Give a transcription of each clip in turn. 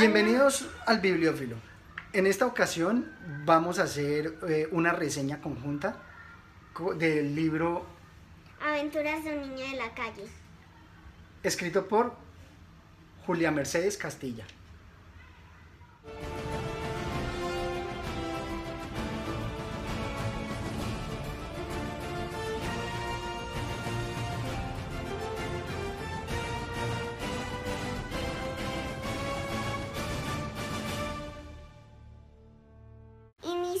Bienvenidos al Bibliófilo. En esta ocasión vamos a hacer eh, una reseña conjunta co- del libro Aventuras de un niño de la calle. escrito por Julia Mercedes Castilla.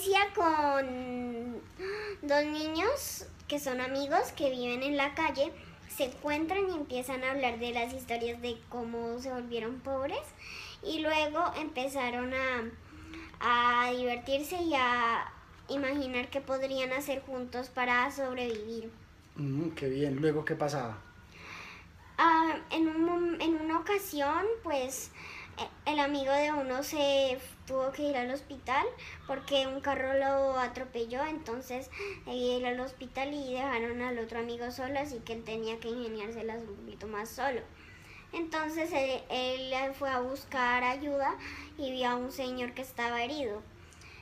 Inicia con dos niños que son amigos que viven en la calle, se encuentran y empiezan a hablar de las historias de cómo se volvieron pobres y luego empezaron a, a divertirse y a imaginar qué podrían hacer juntos para sobrevivir. Mm, qué bien. Luego, ¿qué pasaba? Ah, en, un en una ocasión, pues el amigo de uno se tuvo que ir al hospital porque un carro lo atropelló, entonces debía ir al hospital y dejaron al otro amigo solo, así que él tenía que ingeniárselas un poquito más solo. Entonces él, él fue a buscar ayuda y vio a un señor que estaba herido.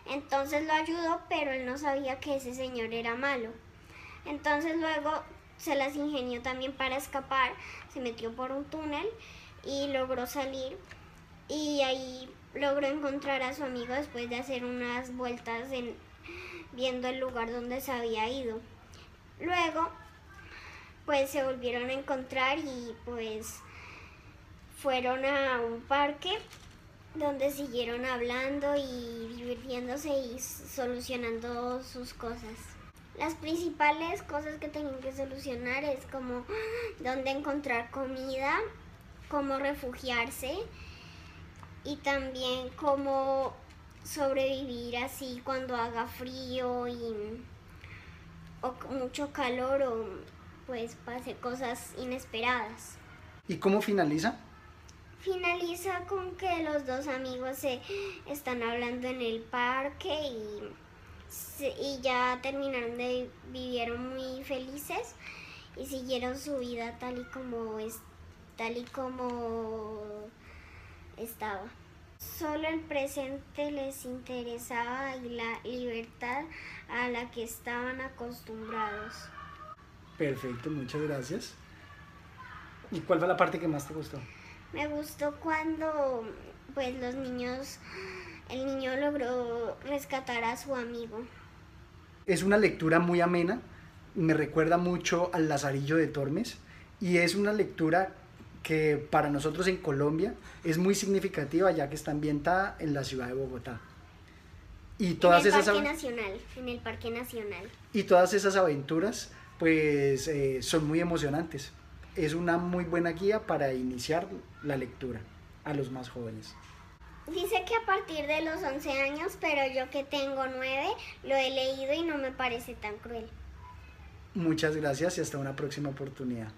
Entonces lo ayudó, pero él no sabía que ese señor era malo. Entonces luego se las ingenió también para escapar, se metió por un túnel y logró salir y ahí logró encontrar a su amigo después de hacer unas vueltas en, viendo el lugar donde se había ido. Luego pues se volvieron a encontrar y pues fueron a un parque donde siguieron hablando y divirtiéndose y solucionando sus cosas. Las principales cosas que tenían que solucionar es como dónde encontrar comida, cómo refugiarse y también cómo sobrevivir así cuando haga frío y o mucho calor o pues pase cosas inesperadas. ¿Y cómo finaliza? Finaliza con que los dos amigos se están hablando en el parque y, y ya terminaron de vivieron muy felices y siguieron su vida tal y como es tal y como estaba. Solo el presente les interesaba y la libertad a la que estaban acostumbrados. Perfecto, muchas gracias. ¿Y cuál fue la parte que más te gustó? Me gustó cuando pues los niños, el niño logró rescatar a su amigo. Es una lectura muy amena, me recuerda mucho al Lazarillo de Tormes y es una lectura que para nosotros en Colombia es muy significativa ya que está ambientada en la ciudad de Bogotá. Y todas, en el esas, Parque Nacional, en el Parque Nacional. y todas esas aventuras pues eh, son muy emocionantes. Es una muy buena guía para iniciar la lectura a los más jóvenes. Dice que a partir de los 11 años, pero yo que tengo 9, lo he leído y no me parece tan cruel. Muchas gracias y hasta una próxima oportunidad.